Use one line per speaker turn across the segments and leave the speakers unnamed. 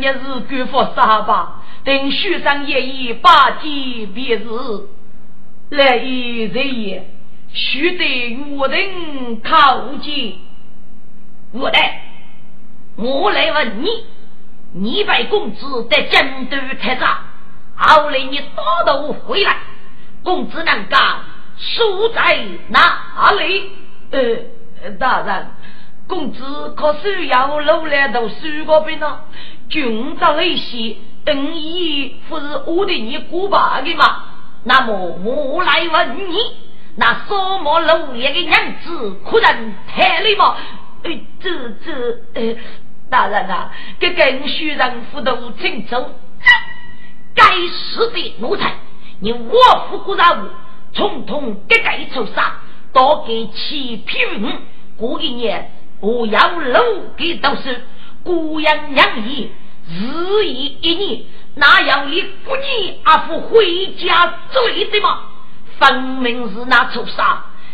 要你是官府杀吧？等书上也已八戒别日，来以人也，须得我等考见。
我来，我来问你，你被公子在京都太早，后来你打斗回来，公子能干输在哪里？
呃，大人。公子可是要路来读书个边呢？军长那些，等于不是我的你过把的吗？
那么我来问你，那什么路来的娘子，可人太了吗？
哎，这这，呃，大人啊，这更需人夫都请走。
该死的奴才，你我夫国人物，统统给该抽杀，多给七匹马，过一年。我要路给都是孤阳两意，日以一年，哪有你不你阿父回家罪的吗？分明是那畜生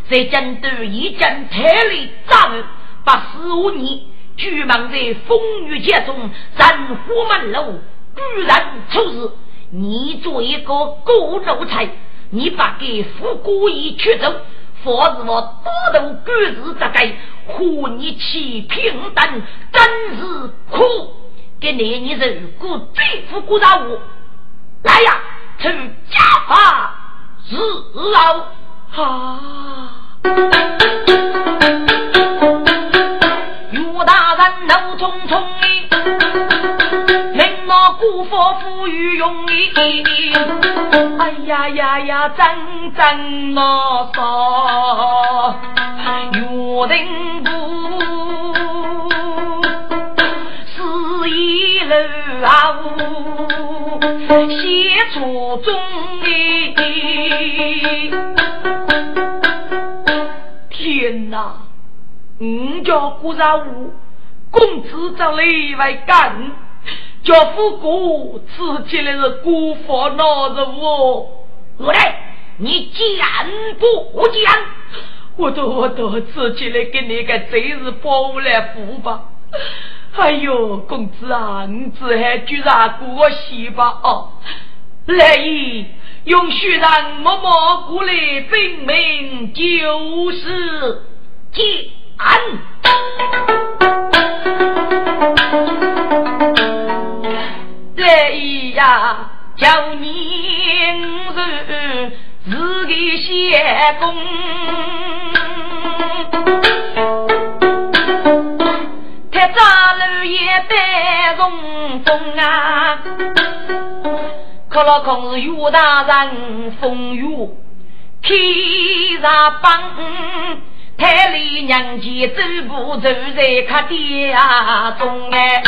在京都一阵太里战，把十五年居忙在风雨节中，战火满楼，居然出事。你做一个狗奴才，你把给父故意取走。否则我多头官事大概和你起平等，真是苦。给你你如果最富过大我来呀，成家法日劳
啊！
令我孤佛富裕容易。
哎呀呀呀，真真我说，约定不是一路啊，写出中天哪！你家顾家务，公子在里外干。叫夫哥吃起来是孤佛闹着我，
我来，你讲不讲？
我都我都吃起来给你个贼是包来付吧。哎呦，公子啊，你只还居然过我媳吧？哦，来意用血让默默过来证明就是来呀，叫你是是个仙公，太早了也得容风啊！可老空是岳大人风雨，开上帮。太里娘家走步走在客店中哎，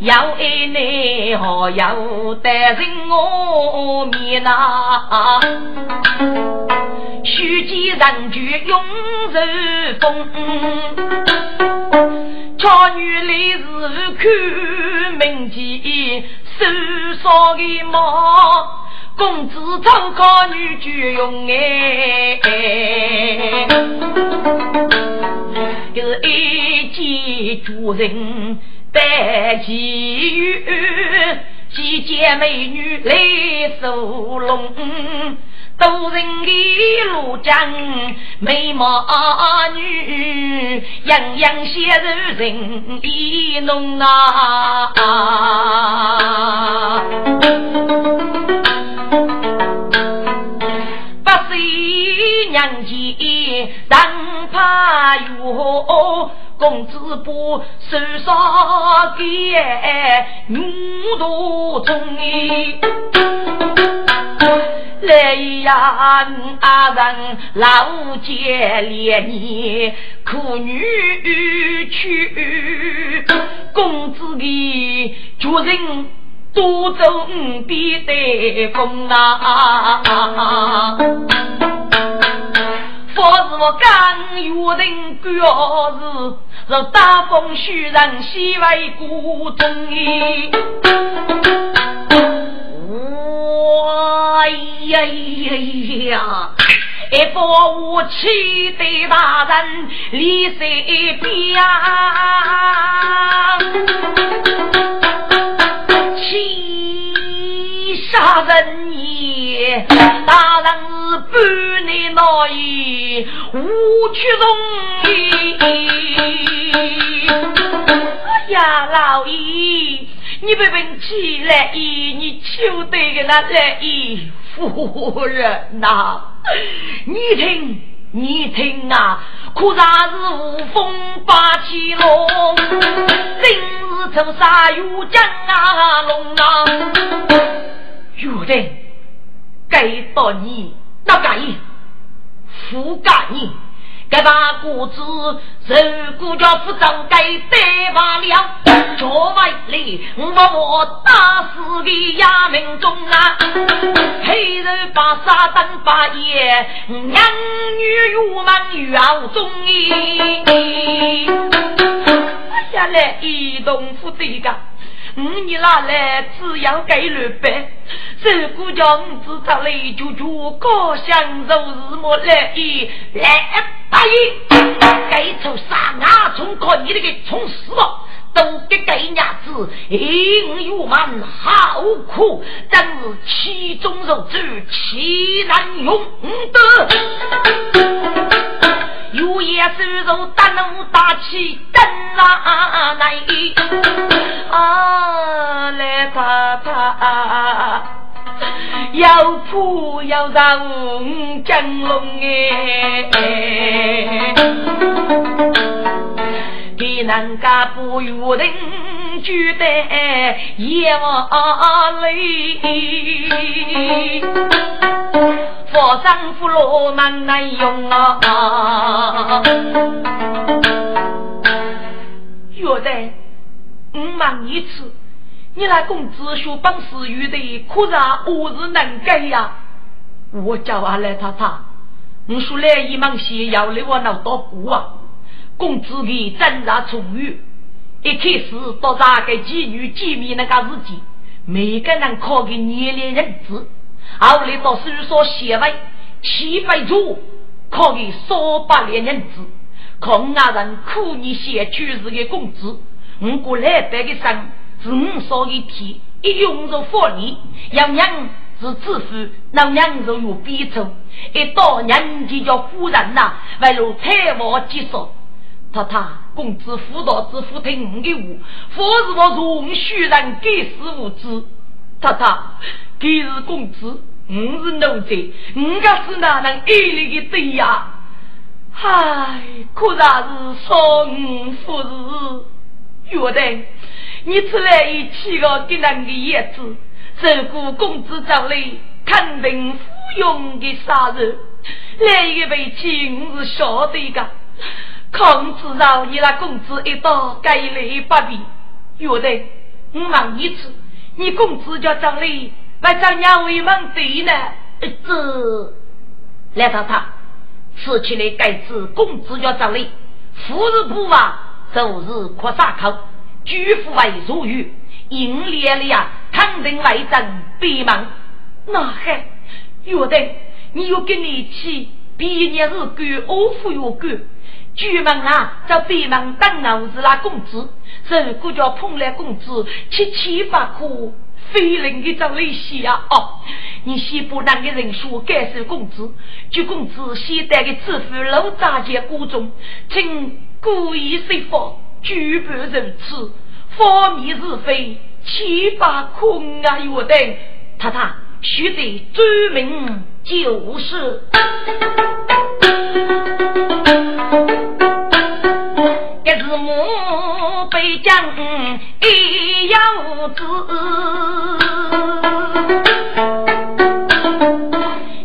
要爱你好要担人我面呐，须见人句永受风，巧女来是看名节，手上的毛。公子早考女婿用哎，就是一见主人带奇遇，几见美女来收拢，都人的路江美貌女，样样写入人意浓啊。怕哟，公子不受伤给五度中来呀，阿人老姐连你苦女去，公子的主人多走必得风啊。不是我刚约定过日，若大风雪人西为故中意。
哎呀呀呀！
一副武气的大人李世标，气大人也！大人是半内闹意，无屈容易。哎呀，老爷！你别问起来意，你求得的那来意，夫人呐，你听你听啊，可然是无风八起龙，今日抽杀有江啊龙啊，有的该到你那该不该你。该把谷子，如果叫不走，该得罢了。这为里我我打死的衙门中啊，黑人把沙灯把夜，男女如梦要中意。下来移动副队长。五你拿来只要给六百，如果叫五子出来就就高享受日暮来意来答应，该出三牙虫靠你那个虫死了，都给给伢子，英勇蛮好苦，真是其中肉质，其难用得。有夜收入大怒大气，跟哪来？啊，来他他要扑要让江龙哎，给人家不由人觉得眼泪。佛山福罗难难用啊！岳在，我问一次，你那公子学本事有的，可是我是能干呀？我叫阿来他他，我说来一门戏要来我那多过啊！公子的真然充裕，一开始到大个妓女见面那个日子，每个人考个年龄认知。后来到书所写为七百株，可给少百两银子。孔家人苦你写去世的工资，我过来白个生，是我少一天，一用着福利，样样是致富，那样就有逼处。一到年纪叫夫人呐，为了财务积少，他他工资辅导支付听我的话，否则我容许人给死无知，他他。今日公子，我是奴才，我家是哪能一力的对呀？唉，可然是少五富士。岳德，你出来一起个给人的叶子，如果公子找来，肯定服用的杀人。来一位亲，我是晓得的。孔子让你那公子一刀，该来不必。岳德，我问一次，你公子叫张磊？来找两位们对呢，这来到他吃起来该子公子要找你，富日不忘，周日扩沙口，举夫为如玉，应烈了呀，肯定为真闭门。那还有的，你又跟你去毕业日干，欧富又干，举门啊，在闭门等儿子那公子，如果叫碰来公子七七八苦。非人的张利息呀！哦，你先把那个人说该收工资，据公子先带给支付老大姐锅中，请故意说法，举不如此，方面是非，七八空啊！有的，太太须得专门就是。是母被将一有子，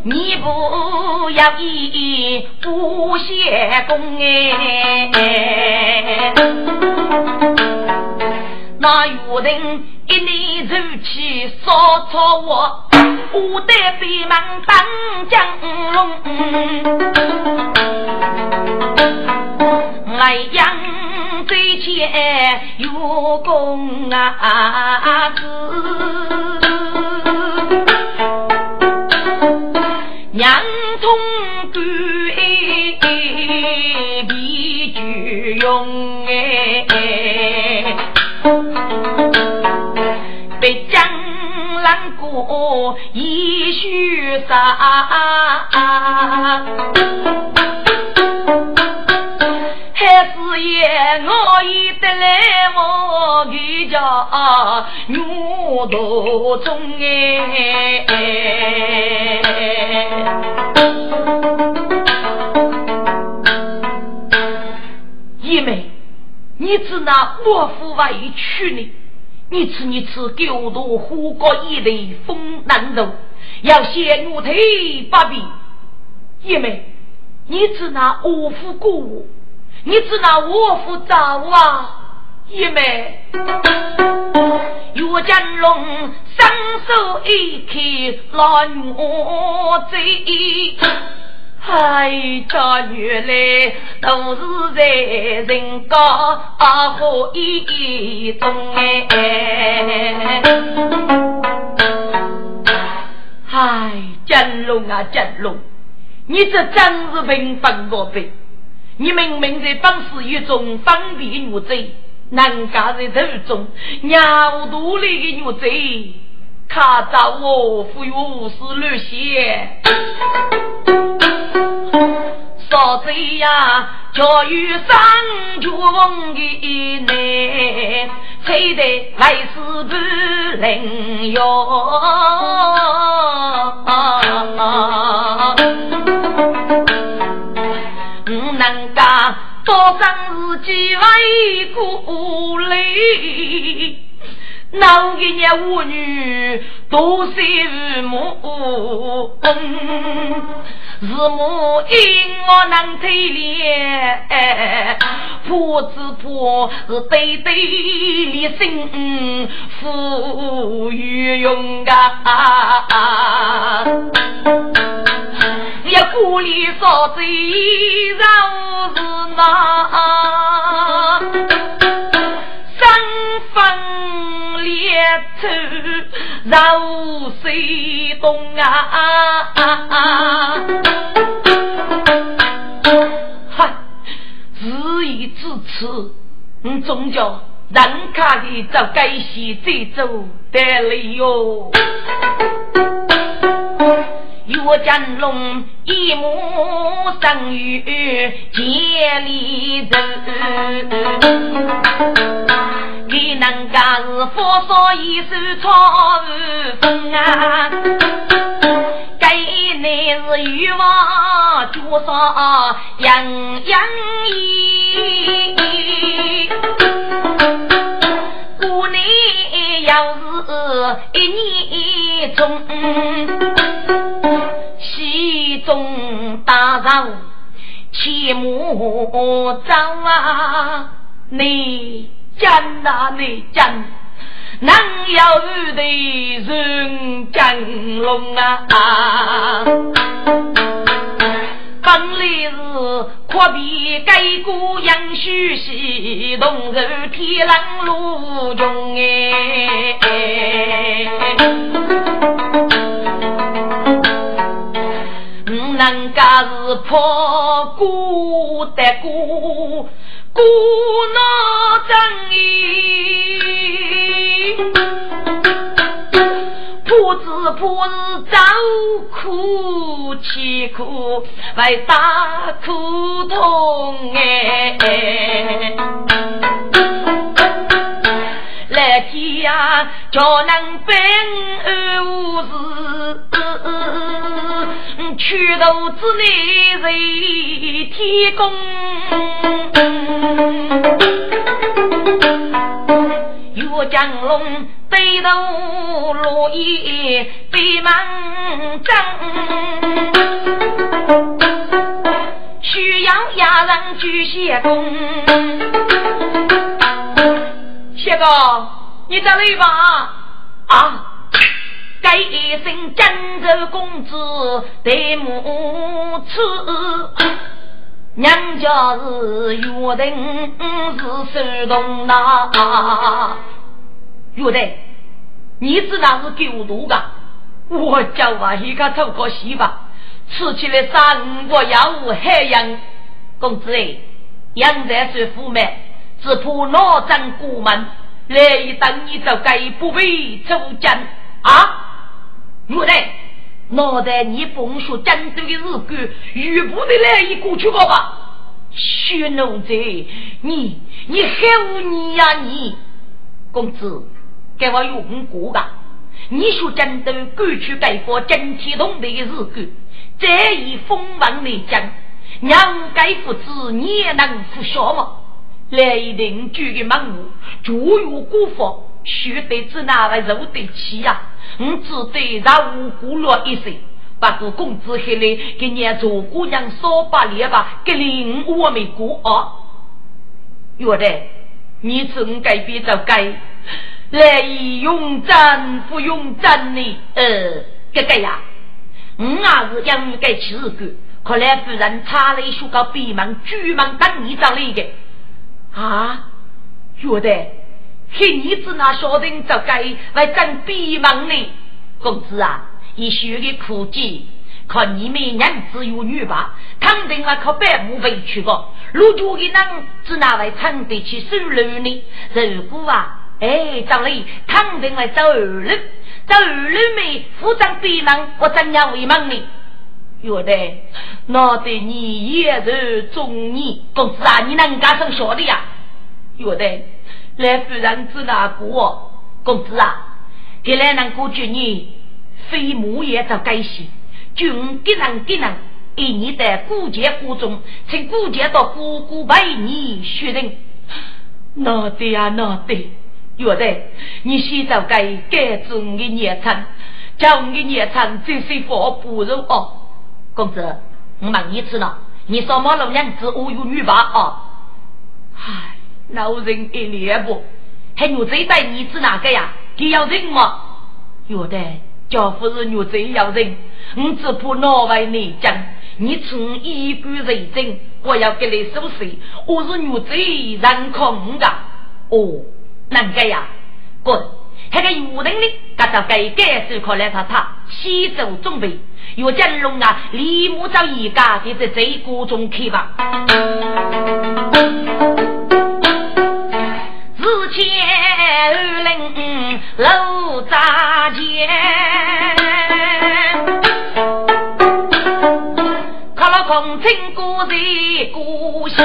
你不要意不谢公哎，那有人一年如起烧草我，我得闭门当将龙。来阳最前有公啊子，娘从必具用哎，被江南过一须杀。还是也，我已得来我的家牛头中哎。
姐妹，你只拿我夫为娶呢？你吃你吃，狗多虎过一对风难斗，要先我腿八臂。姐妹，你只拿我夫过我。你知那我负责啊，爷妹。岳家龙双手一开拦我走，哎，这原来都是在人家和一中哎。哎，金龙啊金龙，你这真是平凡我辈。你明明在本是一种方便的女贼，难家在途中尿肚里的女贼，卡着我富有无事乱写，啥子呀？教育上绝望的难，吹得来世不灵哟。能家多生自己为孤累，那一年妇女多是父母恩，父母因我能体谅，婆子婆是对对立心，富裕勇啊。一锅里烧子肉是那，三分列车肉水动啊！哈，自以至此，你终究人卡的走该西这走的理由。岳家龙一母生育千里走，你能家是佛说一手草风啊？该乃是欲望多少样样意。姑娘要是一年中，西中大人切莫走啊！你讲哪你讲？能有的人讲龙啊？本来是阔别盖过杨须西，东走天狼路中哎，家是破孤的孤，孤闹正义。不知不是遭苦吃苦，为大苦痛哎！来天呀，叫能本安无事，去途之内随天公。岳江龙背头落叶背满针，需要压人举些功。谢哥，你在里吧？啊，该一声江州公子对母子。娘家是约定是手动呐，约定，你知道是狗多的，我叫啊一个凑个媳妇，吃起来三个药物海洋，公子哎，杨在说父妹，只怕老张过门，来一等你就该不为出战啊！原来脑袋你风说战斗的日子，遇不得来一过去个吧？血奴贼，你你害我你呀你！公子，给我用过吧？你说战斗过去改过整体同的日子，这一风王来讲。娘该父子，你也能服下吗？来邻居的门户，就有辜负，须得子拿来受得起呀！我只得让无辜落一声，把个公子黑来给你做姑娘少把脸吧，给领我没过啊！有的，你怎改变就改，来用真不用真呢？呃，哥哥呀，我也是养该吃个。看来夫人差了一束个闭门、举门等你找来的啊！觉得黑女子那小人就该来争闭门呢。公子啊，你学的苦计，看你们娘子有女吧，肯定啊靠百亩委屈个。如果的人只拿来撑得起收入呢？如果啊，哎，找来肯定来走二路，走二路没负责闭门，我怎样为忙呢？有的，那得你也是中年公子啊，你能干生小的呀？有的，来夫人知哪个？公子啊，给来能过去你非母也遭改戏，君给人给人，一年的过节过中，请过节到姑姑陪你学人。那得呀，那得，有的，你先走该改中的年长，叫我的年长这些佛不如哦。公子，我问你次了，你说马老娘子我有女吧？啊，唉，老人一脸不，还女贼带你子哪个呀？给要人吗？有的，家夫是女贼要人，我只怕脑外内讲，你从一句认真，我要给你收拾。我是女贼，人空的。哦，难个呀？滚！那个有人呢，他到该该时刻来他他西走准备。岳金龙啊，立马找一家，就在这锅中去吧。日前二人楼扎间，看了空城故在故乡，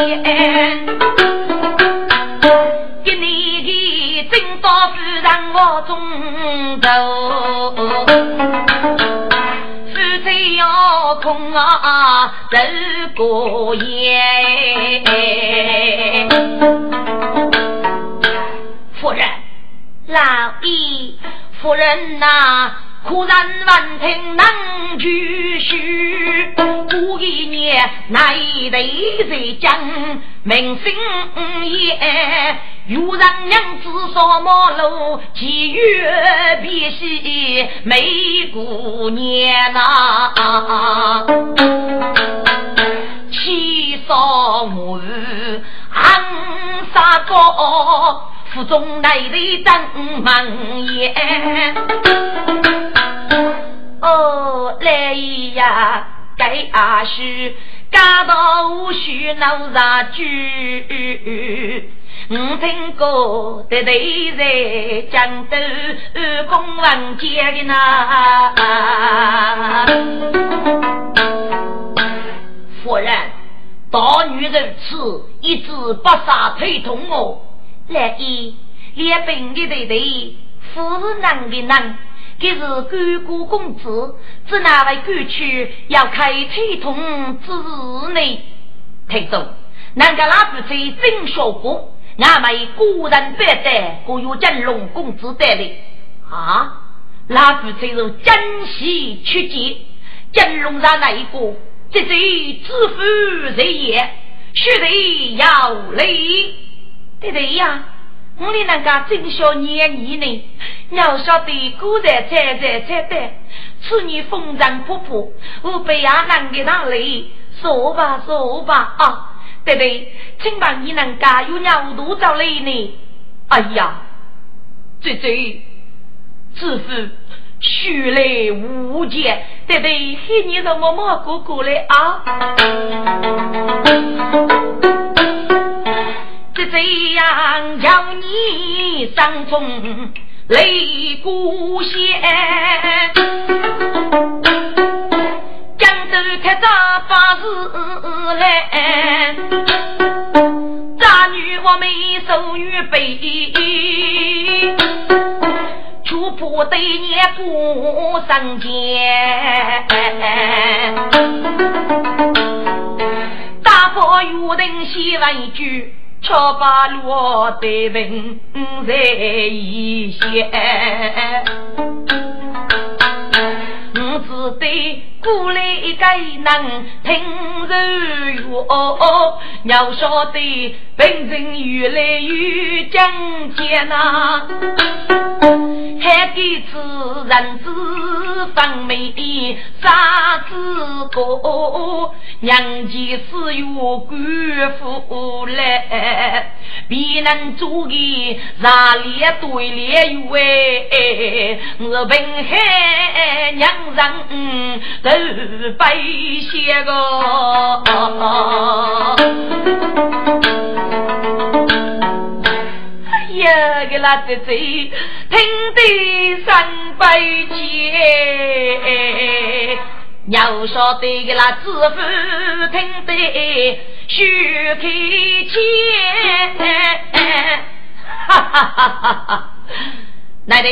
给你的正道夫人我中走。要空啊，走过夜。夫人，老爷，夫人呐，忽然闻听能举须，过一年乃得在讲明星也。有人娘子上马路，几月别喜美姑娘呐？七少母昂杀高，府中来的登门宴。哦，来呀，该阿叔，家道无需闹啥句。我听过的对在江都公王家的那夫人，大女人此一直不杀推痛我。来一连本的对对，夫人的人，这是干姑公子，只哪位过去要开推痛之日呢？听众，那个拉不吹真说过。俺们古人百代，各有金龙公子带的啊！那不才是珍惜取节，金龙上那一个，这是知府人也，须得要礼。对对呀，我的那个真小年你呢？要晓得古人才才才的，此女风尘仆仆，我被阿难给他累，说吧说吧啊！对对，请问你那个有鸟多少嘞呢？哎呀，这这，只是
虚来无见，对对，黑你让我妈哥哥来啊！这样叫你伤风泪故乡，江州开张发事来，咱女我们手女背。主仆对你不生见，大伯约定先问一句，巧把路得问在一线。我只对过来一个能听人话，要晓得本人越来越讲解呐，还给此人子分美的啥子个，娘家是有官府来，别能做个哪里对联有哎，我本海娘人都悲些个。哎呀，给那姐姐听得三百节，要晓得给那知府听得须开钱，哈哈哈哈哈！奶奶，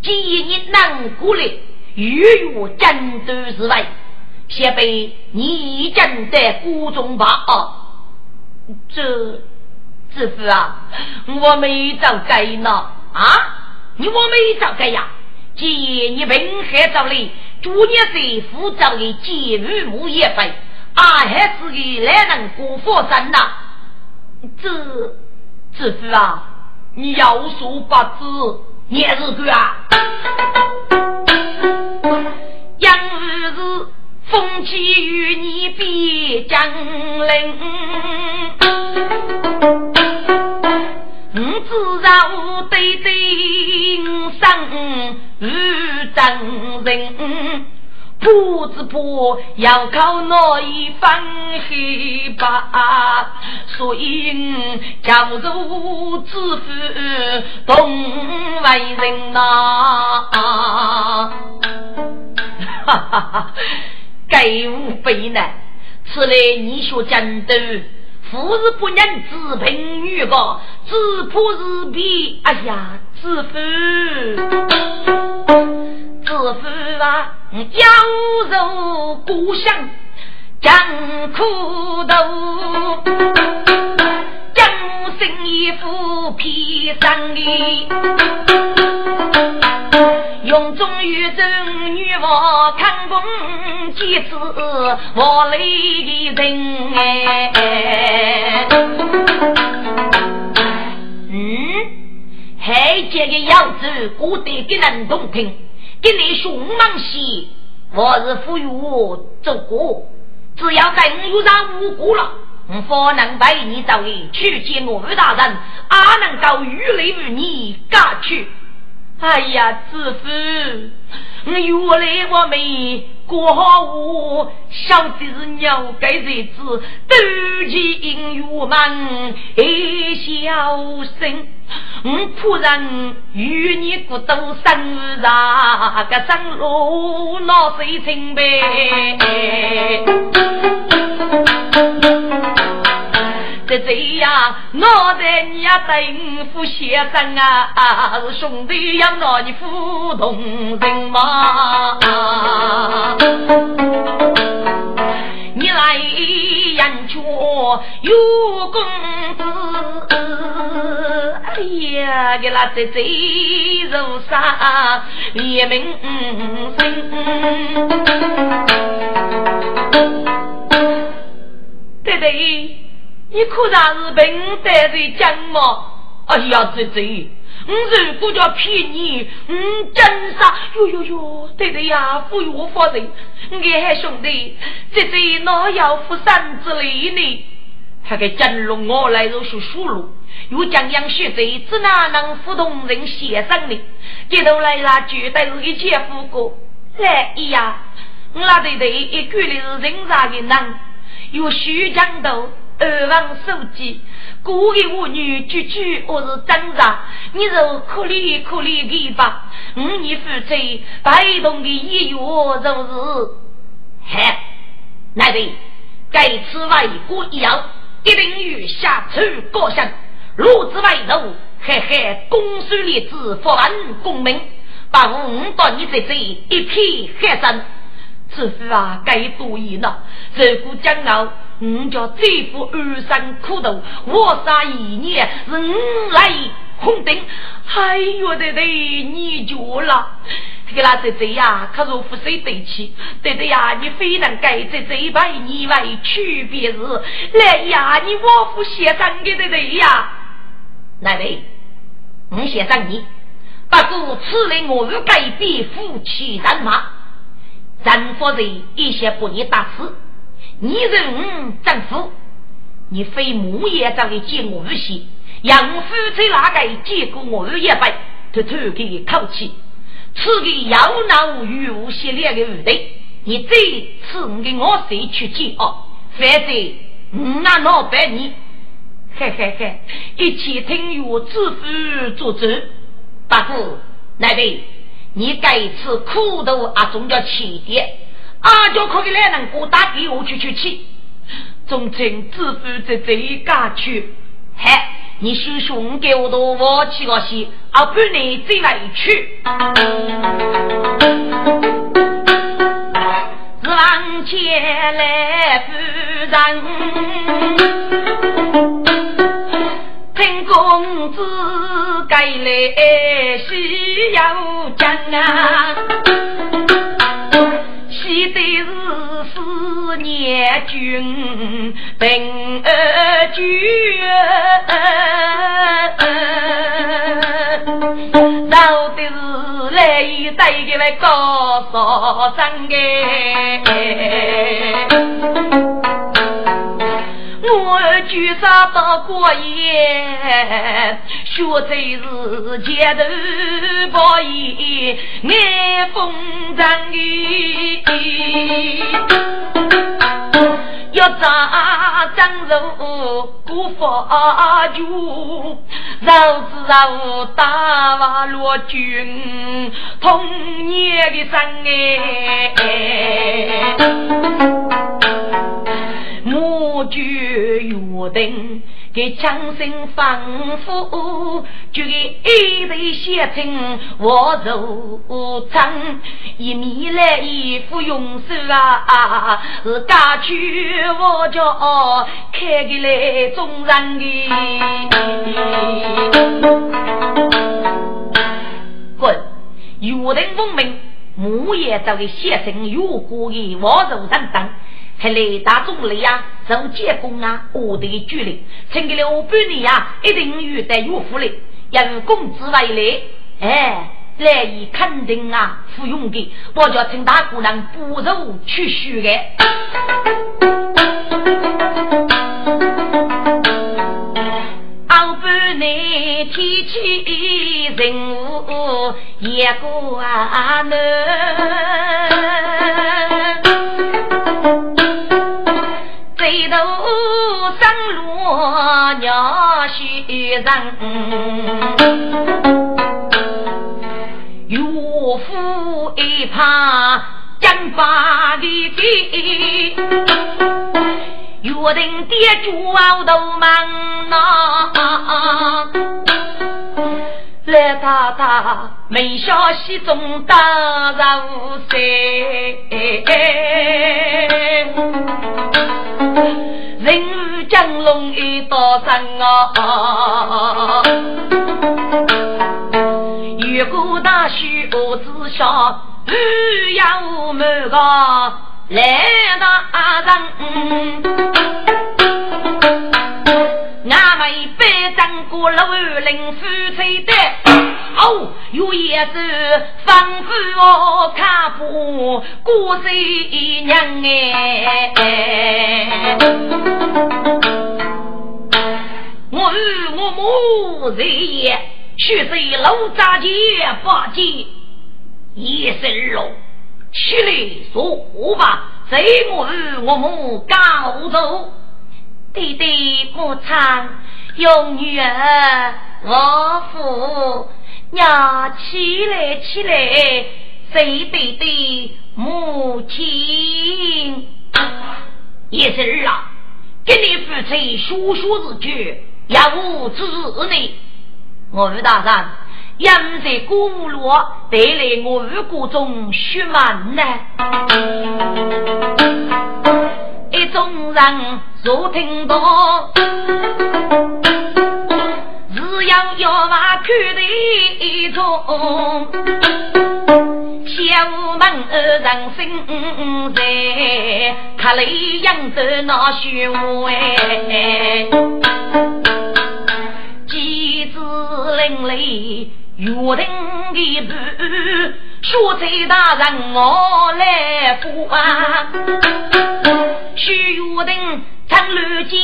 今日能过来，与我战斗之外，先被你正在谷中吧？这。师傅啊，我没找该呢啊！你我没找该呀！既然你平海找来，主年是负责的节日木业费，俺还是个来人过佛山呐。这师傅啊，你要说不知，你是个啊！杨日风起与你比将领。我知道对对生如真人，不知不要靠那一分黑白，所以叫做知府同为人呐。哈哈哈，该无非难，此来你学战斗。富是不能自贫女个，只怕是比哎呀，自负，自负啊，要受故乡艰苦头，将心一副披上衣。用中玉真女王看风几次我泪的人哎，嗯，海杰的样子过得给人动听，给你凶猛些，我是赋予我做过，只要在五月上无辜了，我方能为你找人去见我吴大人，阿能够与雷与你嫁去。哎呀，知府，原来我们过好我，晓得是鸟该日子，斗金玉满一小生，我仆人与你骨头生啥个生路闹水清呗。这这呀，我在你呀等夫先生啊，是兄弟呀拿你扶同人嘛。你来人家有公子，哎呀，给那这这如啥连名声？对对。你可然是平淡的讲嘛？哎呀，姐姐，我如果叫骗你，我真傻！哟哟哟，对对呀，不我发人，我还兄弟，姐姐哪要负三之类呢？他给真龙我来如是输入，又将杨学贼只哪能抚动人先生呢？接头来啦，绝对是一切夫过。来呀，我那对对一句里是人杀的难，有徐江头二王书记，故的妇女句句我是挣扎，你就可怜可怜的吧。五年夫妻被动的一月就是，
嗨，那对，该此外国一样。一定与下处高升，如之外头，嘿嘿，公孙列子发完功名，把我五到你这这一片黑山。
此夫啊，该多言了。如果将来你叫这副二三苦斗，我杀一年是五来红灯，哎呦的嘞，你绝了！给那这这呀，可如负谁对起？对对呀，你非能改这这一百你为区别是来呀，你我夫先生给的对呀，
来位，我先生你，不过此来我与改变夫妻人马，人夫人一些不你打死，你人政府，你非母也长的见我日些，养夫在哪个见过我日一百，偷偷给你口气。此个要闹与无系列的舞队，你这次给我谁去接哦？反正那老板你，嘿嘿嘿，一切听我自负做主。大夫，那位，你该吃苦头啊，总要起点，啊，就可以来人给我打给我去去去。
总称自负在这一家去，
嗨。你叔叔给我多我起个戏，啊，不你最委屈。是往前来夫人，听公子该来西游讲啊，的是思念君平儿君到底是来一带给来告诉真的？我举杀到过夜，学在是街头报义，爱风尘要扎张肉过发酒，肉子肉大瓦罗军，童年的生哎，母舅约定。给强身防腐，就给一对写成我如常，一面来一副用手啊，是家去我叫开给来中人的。滚！有人奉命，木叶这个写成有过的我如等等。还来大众里呀，做监工啊，我的距离，请给了半年呀，一定遇得有福利，因工资外来，哎，来意肯定啊，服用的，我叫请大姑娘不如去许的。半年天气人物也过难。回头生路鸟须人，岳父一怕将发的给，约定爹主都忙呐，来太太没消息中打入山。人如江龙一道山啊，越过大树我知晓，雨要满个来大人，俺们北张过路临夫妻的。哦，有叶子仿佛我看不过谁娘哎。母日也，须随老杂姐八戒一声龙，起来说吧，这我与我母告走。
弟弟母亲，用女儿我父，娘起来起来，谁弟弟母亲？
一声啊，给你父亲说说字句。要无子呢？我与大人，养在古路带来我与国中血满呢。
一众人坐听到，只要要把口的中，小门二人心在，看来养得那虚伪。林里约定的伴，说崔大人我来扶啊。许约定长路见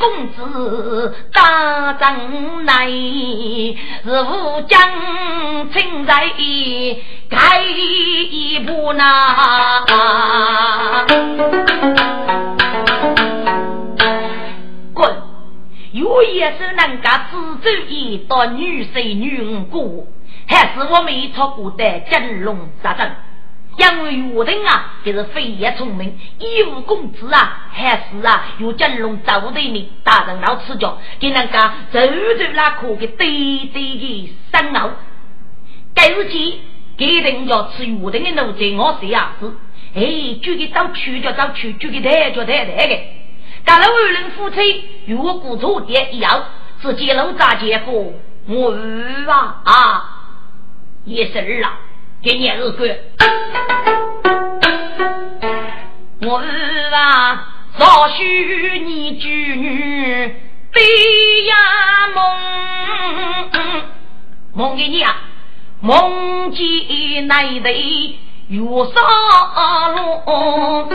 公子大帐内，是吾将亲在开一步呐。
我也是能够自走一道女婿女五姑，还是我没错过的金龙杀阵。因为约定啊，就是非也聪明，义务公子啊，还是啊有金龙走对面大人老吃脚，给人家走走那可给对对的生熬。该日起，决定要吃约定的奴才，我谁也是。哎，就给到去就到去，就给抬就抬抬的。干了二人夫妻，与我故土也一样，是揭露咋结果？我儿啊啊，一十二郎，给你二哥。
我是啊，少许你举女悲呀梦，梦给你啊，梦见那对月沙龙。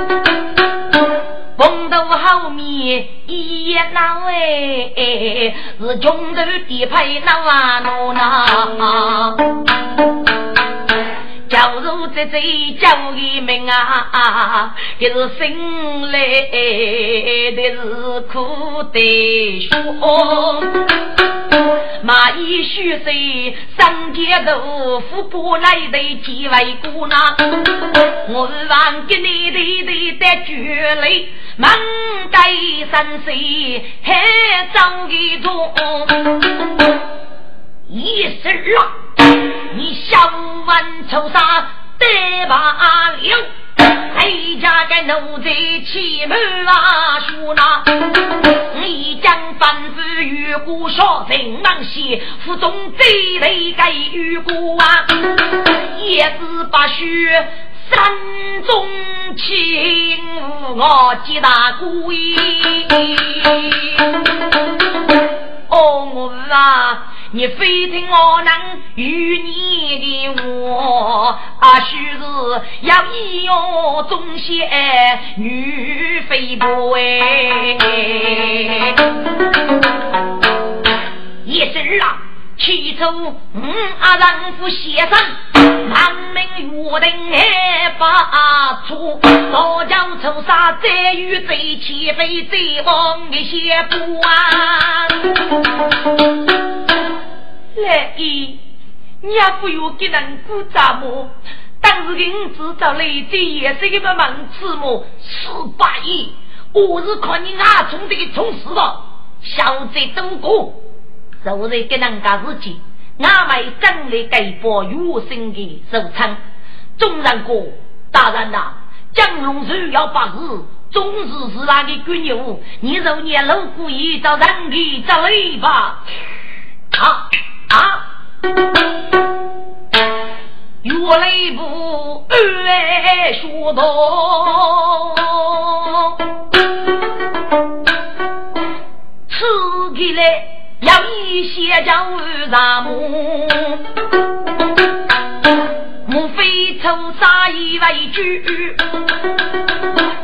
风头后面一闹哎，是穷头地配闹啊闹呐，叫如这这叫一名啊，这是心来的是苦的说，蚂蚁虚岁上街头，富婆来的几位姑娘，我是望给你的的的绝泪。满街山水还长一种，
一声啊！你小万愁杀得罢了，谁家个奴才欺瞒啊？说那你将凡子与孤说人忙些，府中贼雷该与孤啊，也是把血。山中情，我接大归。哦，我啊，你非听我能与你的我，啊，须是要一哟忠贤女飞不哎，一声啊！起初，五阿丈夫先生，难明约定还把出，早将仇杀再与贼起飞，贼王的些不啊！
来一，你也不用给人鼓掌么？当时给你制造雷贼也是一个盲子么？
十八亿，我是靠你阿冲这个冲死的，小贼都过。昨日给人家自己，俺们整理给包有生的收藏。众人过，大人呐，江龙寿要发誓，终日是那个鬼牛，你若念老故意找人给找来吧。啊啊！
越来不二说道，吃起来。要一些叫啥么？莫非出杀意为主？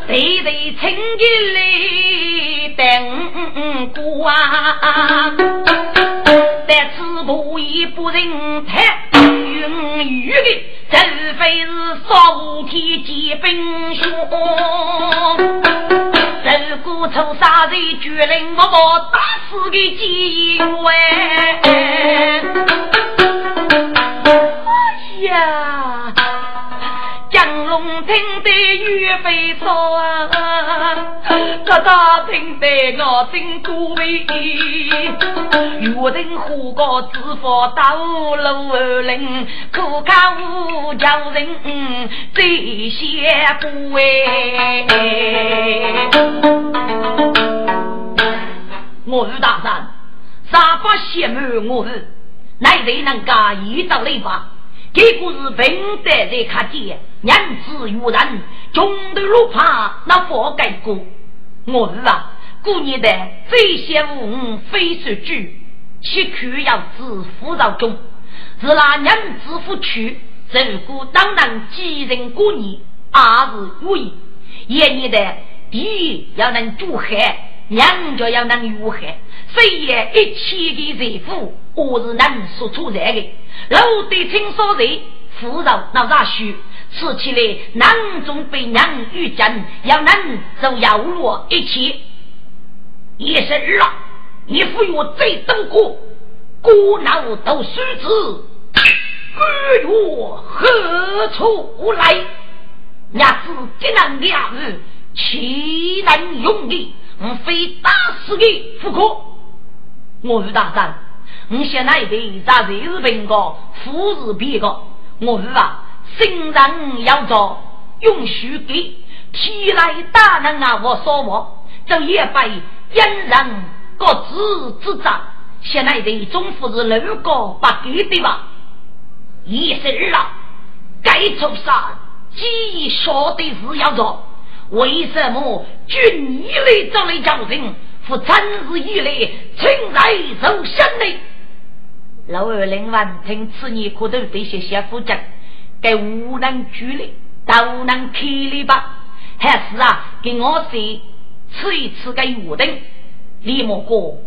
谁在青衣里等过啊？太云雨的，这非是少天见兵凶。如果出杀人，决令我我打死个奸员。哎呀！江龙听得雨飞霜，这大听得我真苦悲。有人呼个知府到路人，可看无叫人最先不哎。我是大山，啥不羡慕我是，哪人能够遇到雷吧？这故事平淡在看见，娘子愚人，穷的路怕那佛盖过。我是啊，过年的最先无五非水句，七口要知富饶中，是那娘子夫去，如果当然几人过年，二是如意。一年的第一要能助海，娘家要能遇海，谁也一切的财富，我是能说出来的。老的青少人，富饶那啥许，吃起来囊中被娘遇见，要能走要路一起。一生了，你服我最等过，孤脑都须知，官月何处来？伢子既能两日，岂能用力？我非打死的不可。我是大山。你现在的在日本个富士别个，我是啊，新人要做允许给，提来大人啊，我说我，这也被因人各自之责。现在的总府是六个不给的吧？一生了，该出杀，既说的是要做，为什么军一类这类将军，负战日以来，存在受身的？老二领完听此言，可都得些些负责，该无能举力，都能开力吧？还是啊，给我谁吃一次个约定？李莫哥，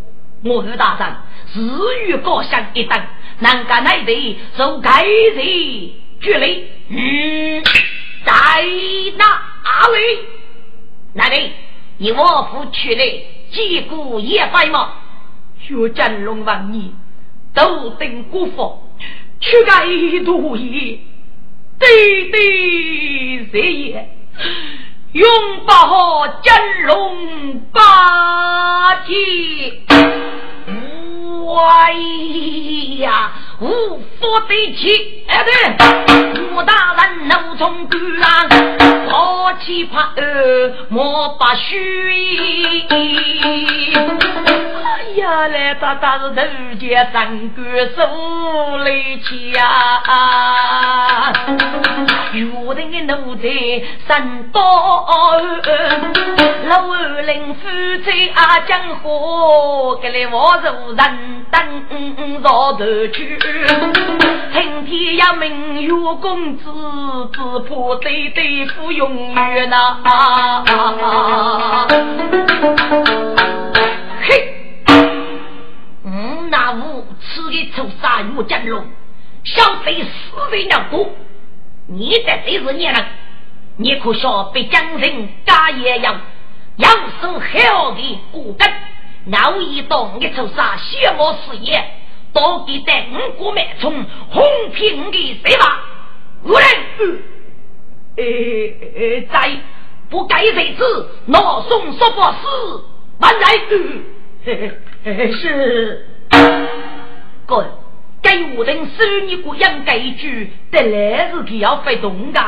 我是大人，日与高相一等，难干那得受该人举力。嗯，在哪位？哪位？你我夫去来，结果也白吗？
学真龙王你。斗登国佛，屈该独也，对对谁也？永保金龙八戒，哎呀！无福得起，哎对，武大人怒从关上，我气怕二莫把虚。哎呀，来大大是头前三官手来掐，有人的奴才三刀，老二领夫妻阿江河，给来我做人等绕头去。今天要明月公子，只怕对对付永远呐！啊啊啊嘿，嗯，那无耻的臭杀岳金龙，想被死人了不？你在这是孽人，你可晓被江人家也要要受好的骨根，熬一刀一臭杀，血我事业。到底在五谷脉冲红平的谁吧？无人，呃，在不该谁子，我送说法师万
来。是，哥，该我等收你个养该句，得来是给要发动的。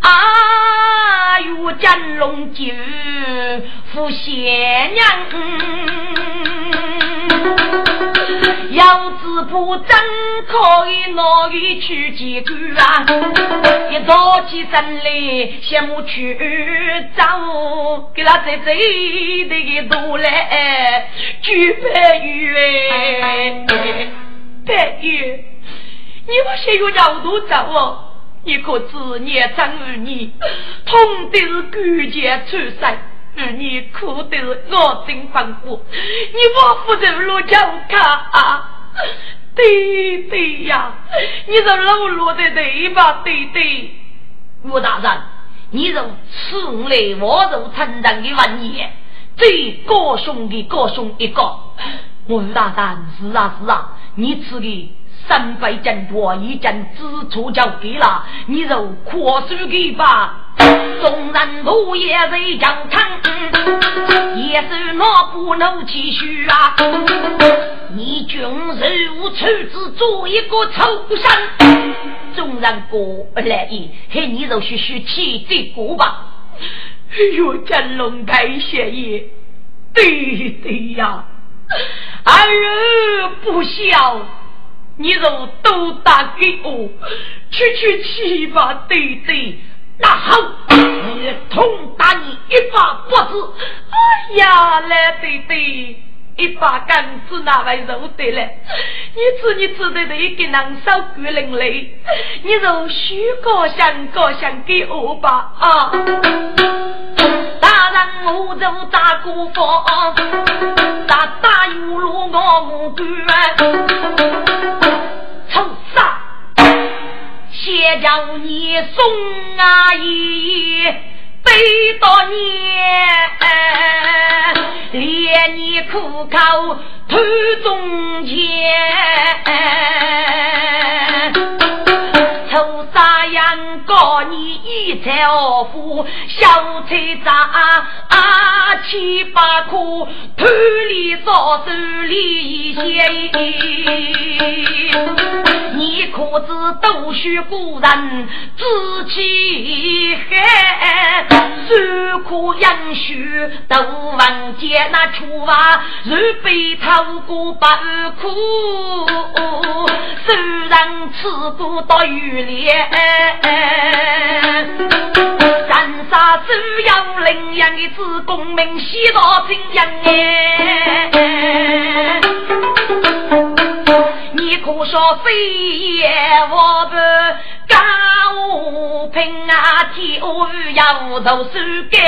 啊，有金龙酒，福仙娘。杨子铺真可以拿一去见官啊！一早起身来，羡慕去找，给他在这里多来举白玉哎，白玉，你不先有绕多走哦？你可知年长儿女，痛的是关节出生。你哭得我真放过，你我负责落脚卡，对对呀，你这老落的对吧？对对，
吴大人，你这此来我就成长的玩意，最高兄的高兄一个。
吴大人，是啊是啊，你吃的三百斤多已经支出交给了，你就阔手给吧。
纵然不也在疆场，也是那不能继续啊！你军无处子做一个畜生，纵然过来意，嘿，你就去去替这个吧。
哎呦，真龙台谢爷，对对呀，儿不孝，你就都打给我，去去去吧，对对。
那好，你痛打你一把脖子。
哎呀，来对对，一把杆子拿来肉得了。你吃你吃的那个难受骨淋漓，你就许个想个想给我吧啊！
大人我就打过方，打打有路我无管，叫你送阿姨背到年，连你苦口吐中间。臭啥样告你一财二富，小财渣七八颗，土里少手里一些。你可知读书古人志气海，受苦养学都忘记那出发，如被透过百苦，虽然吃过到雨里，人杀只要领养的子公明喜到真样哎。你可说非也我不高平啊，天无要读书给，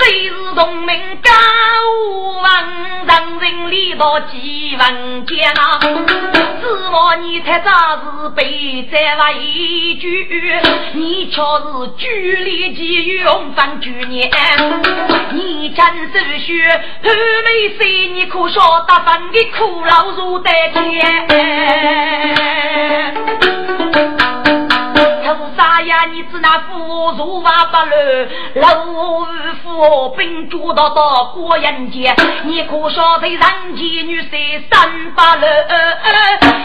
非是同名高五王，让人理到几万件啊！指望你才早是被再话一句，你却是据理力用方举年，你真是虚，后没谁，你可晓得分的苦劳如得天。臭啥呀？你只那富如瓦不乱，老夫兵主到到过人间，你可晓得人间女婿三八六，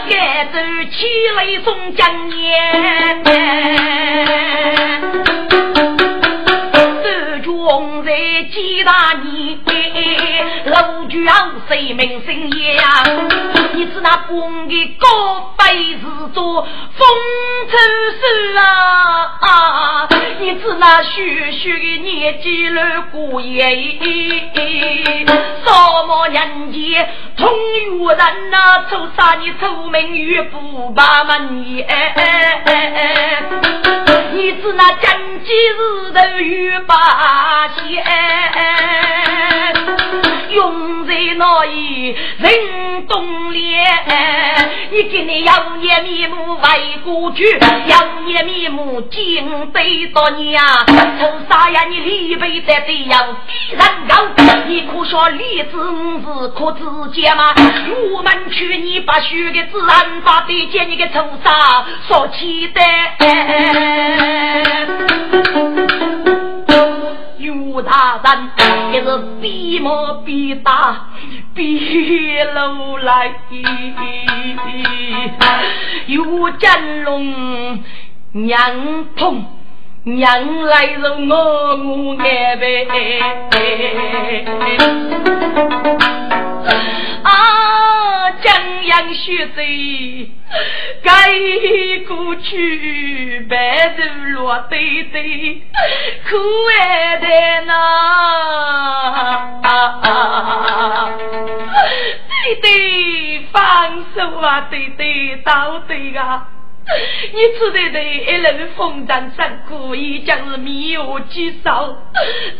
该走起来送江年。红在几大年，老君谁名声也？你知那公的高飞是做风尘事啊！你知那虚虚的年纪了过也？什么年纪同于人呐？出啥你出名于不把门也？你知那真几日头与把。些用在那所以人动脸，你今年要年面目为过去，要年面目敬对到你呀！臭啥呀？你立碑在这样低人高，你可说李子是可自见吗？我们去你把许个自然把对见你个臭啥说起的。岳大人也是比毛比大比路来，岳真龙娘痛。娘来是我我爱呗啊，江阳雪贼。该过去白头落堆堆，苦爱的那，对对放手啊，对对到对啊，
你只得得一人风尘三苦，已将是米有几少，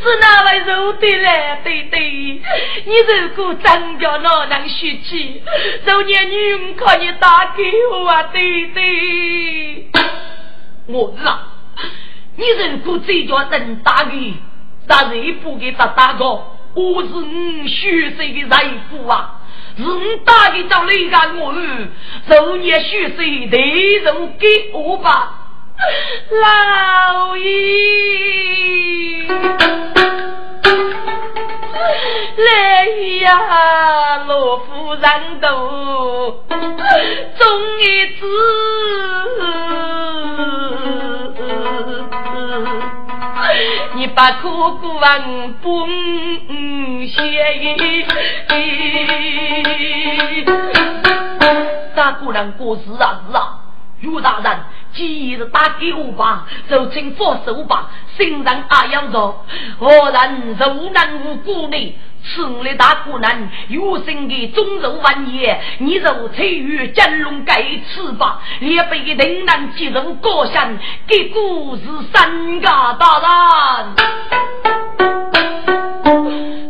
只拿来肉的来对对。你如果真叫哪能学起，昨年女靠你打给我啊，对对。
我知道，你如果这叫人打给，那谁不给他打个？我是你血色的财富啊！是你打的到你家我儿，昨年血色得人给我吧，
老爷。来呀，罗夫人都终于知。你把苦苦问不谢，
大姑娘过世啊是啊，岳大人今日打给我吧，就请放手吧，心上阿要着，何人受难无辜呢？此来大姑娘有生的中肉万叶，你若参与金龙盖翅膀，也被定难接受高山，给故事三家大
人。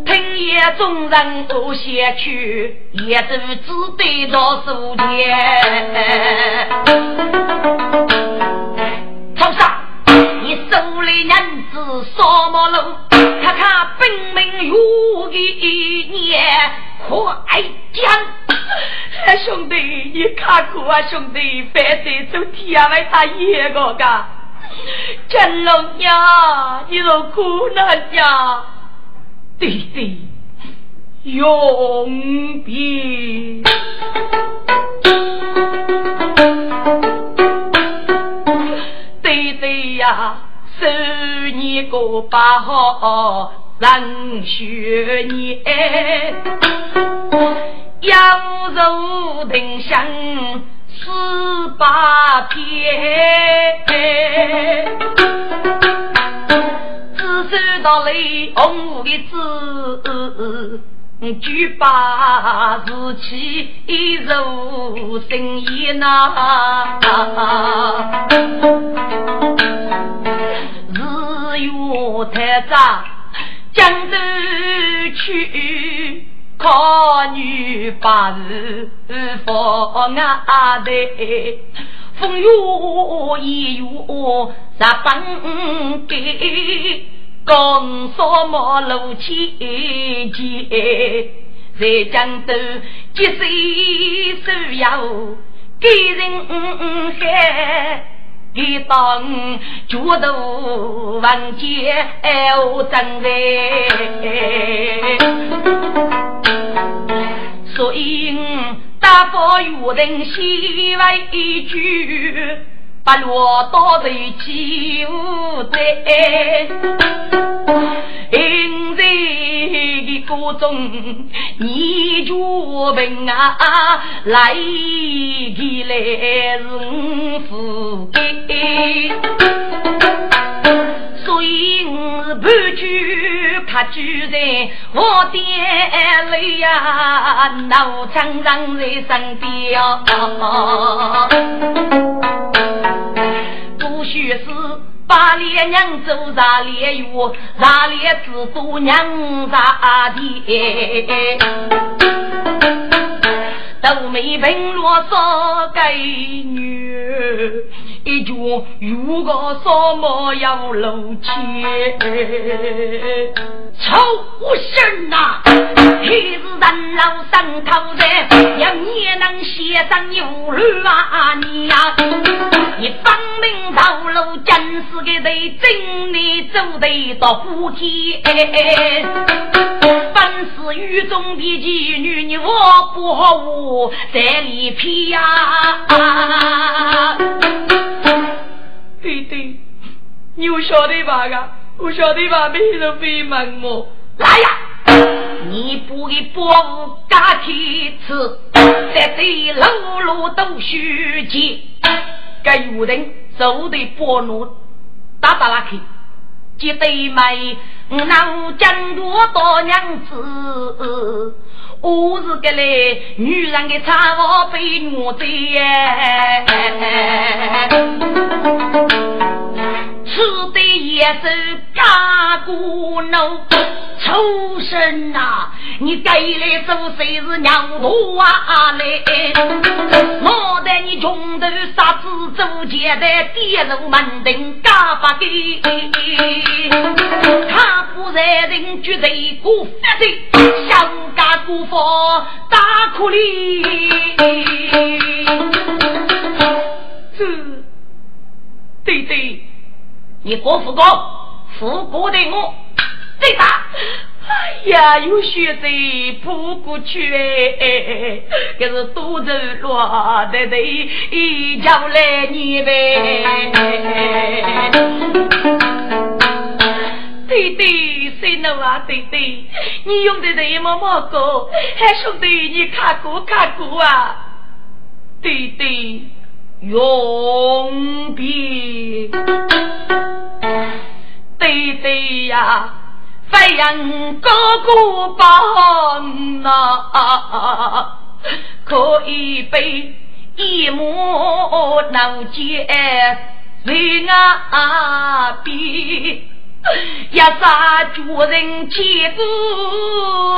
听夜众人都写去，也都只得到书店。
曹杀！你手里银子扫马路，看看本命有一年快讲。
兄弟，你看过啊？兄弟，反正走天外打一个噶。真龙呀，你若苦难呀，
弟弟永别。
十年过八号人学年，扬州定香十八天，收到雷红的字。举把士气如生意呐，我太长，江州去考女把子放啊的，风雨一雨十分给。刚扫马路千街，在江都积水手要给人海，你当脚头万劫我真在，所以大方约定先问一句。把罗刀在起舞在，现在的歌中你就问啊，来的来是富贵，所以我不惧怕巨人，我爹泪呀，老常常在身边。把烈娘走上烈月，让烈子都娘杀的，都没凭罗少给女，一句如果什么要露钱，
臭神呐！黑是人老三头人，要你能写上有路啊你呀！你分明道路真是个对，真你走得到虎天。本是狱中的妓女，你我不和我在里皮呀！
对对，你晓得吧？个，我晓得吧？没人会问我
来呀！你不给伯父加天赐，在这路路都虚结。
该有人走的波路打打拉去，接对妹，那将多多娘子，我是个嘞，女人的产房被虐待，吃的也是干锅肉。畜生呐！你该来做谁是娘婆啊？嘞？莫待你穷头杀子做奸的，跌入门庭嘎巴给。他不在人绝对过发的，想干过法大苦力。是，对对，你国富国，富国的我。对的，哎呀，有血在扑过去哎，可是肚子落的的，一叫来你呗。对对，谁能啊？对对，你用的人么么高，还兄弟你看过看过啊？对对，永别。对对呀。飞扬高歌榜呐，可以被一幕闹见人啊比，一杀主人千古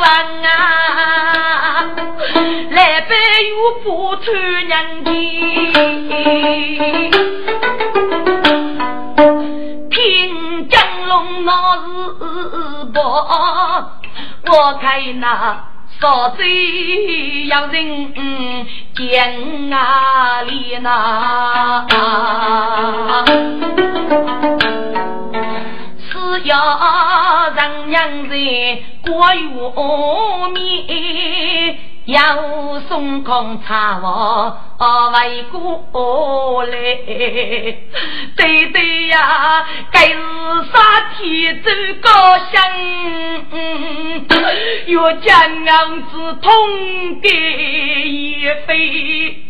恨啊，来杯又不穿人情。听江龙那是宝，我看那少贼要人见啊里呐，是要让娘子过月面。要送空茶我为过来，对对呀，该是啥天走高兴，要将娘子痛的一飞，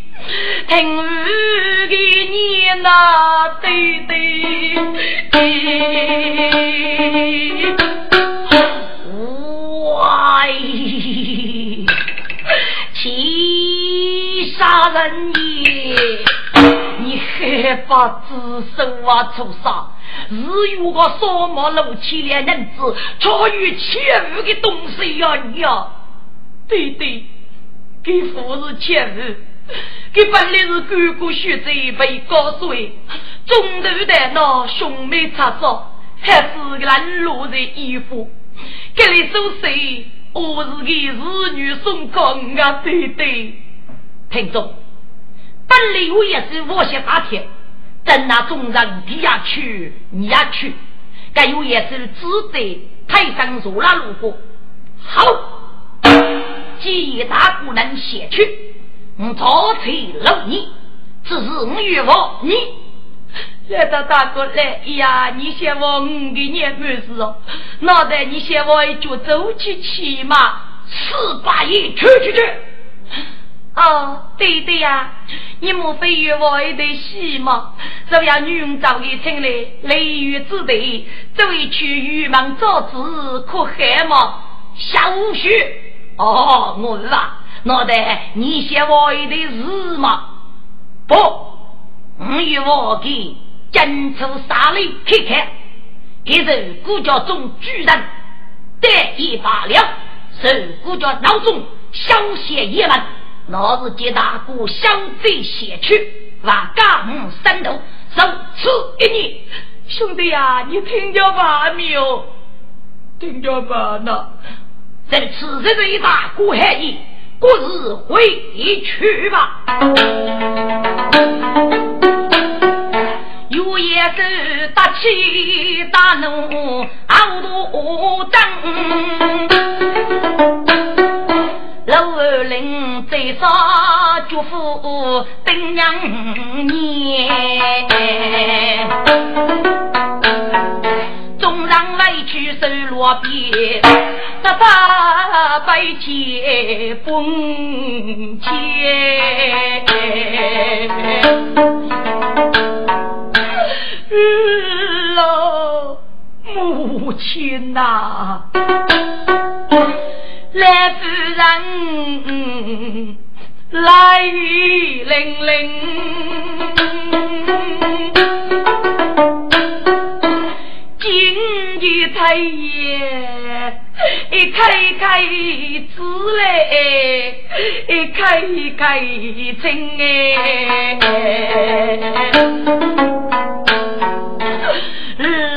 听我的念那对对，喂。欺杀人也！你害怕自首啊，畜生！日有个扫马路起来人子，超越千户的东西呀！你呀，对对，给夫是千户，给本来是哥哥学贼被告碎，中途的那兄妹插手，还是个烂路的衣服，给你收拾。我是给儿女送工啊，对对，听众，本来我也是我些大天，等那众人你也去，你也去，该有也是只得台上坐那路过。好，既大姑能写去，我早才留你，只是我与我你。来到大哥来呀！你先我五个年半事哦，脑袋你先我一脚走起骑马四八一去去去。哦，对对呀，你莫非与我一对戏吗？这样女人早已请来雷雨之地，走一去玉门造子可害吗？下无须。哦，我是啊，脑袋你先我一对是吗？不，我与我给。进出沙里看看，给人孤家中巨人得一罢了。是孤家老中相携一门，那是接大哥相对写去，把家母三头受此一年。兄弟呀，你听着吧没有？听着吧呢。在此日的一大姑喊你，故日回去吧。有也是大起大怒，傲头灯。老二领最少祝福等两年，纵然委屈受落边，得把白天风钱。老母亲呐，来夫人来雨霖霖，今日太爷一开开子嘞，一开开情哎，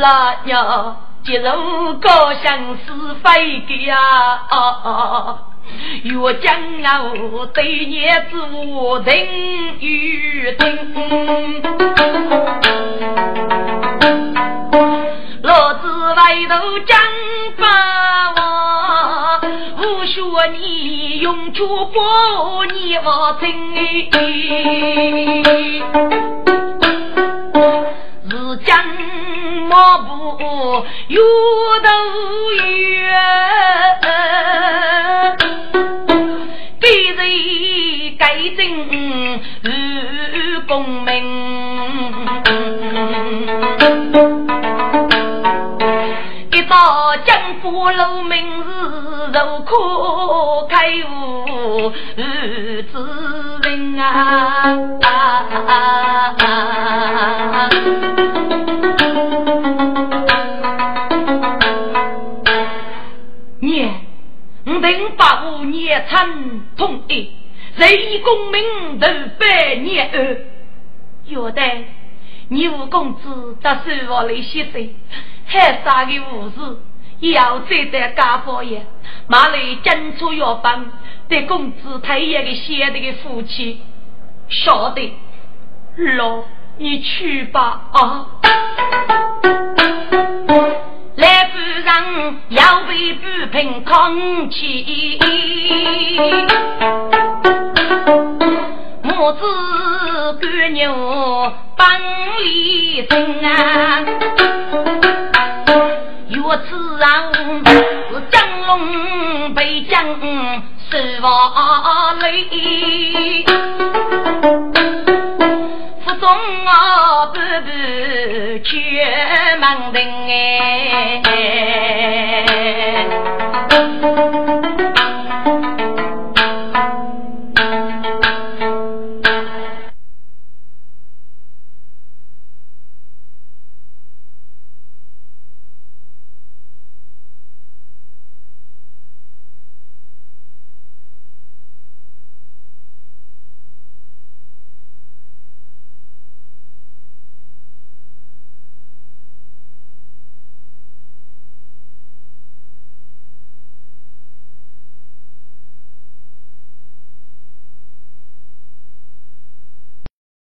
老娘。接受高相是非给呀，若将我对孽做人与听，老子外头讲八话，我说你用脚把你我听，是将。马步越走越，给人改正如功名。一到江湖路，明日如可开悟之人啊！能把我年成统一，谁以功名都百年二。有的你五公子到书房里写字，还啥个武士要再在家房也，马来进出药房，对公子太爷的写的个夫妻，晓得，老你去吧啊。人要为不平抗气，母子干牛帮里争啊！若此人是江龙被将失望泪。中我步步去门庭哎。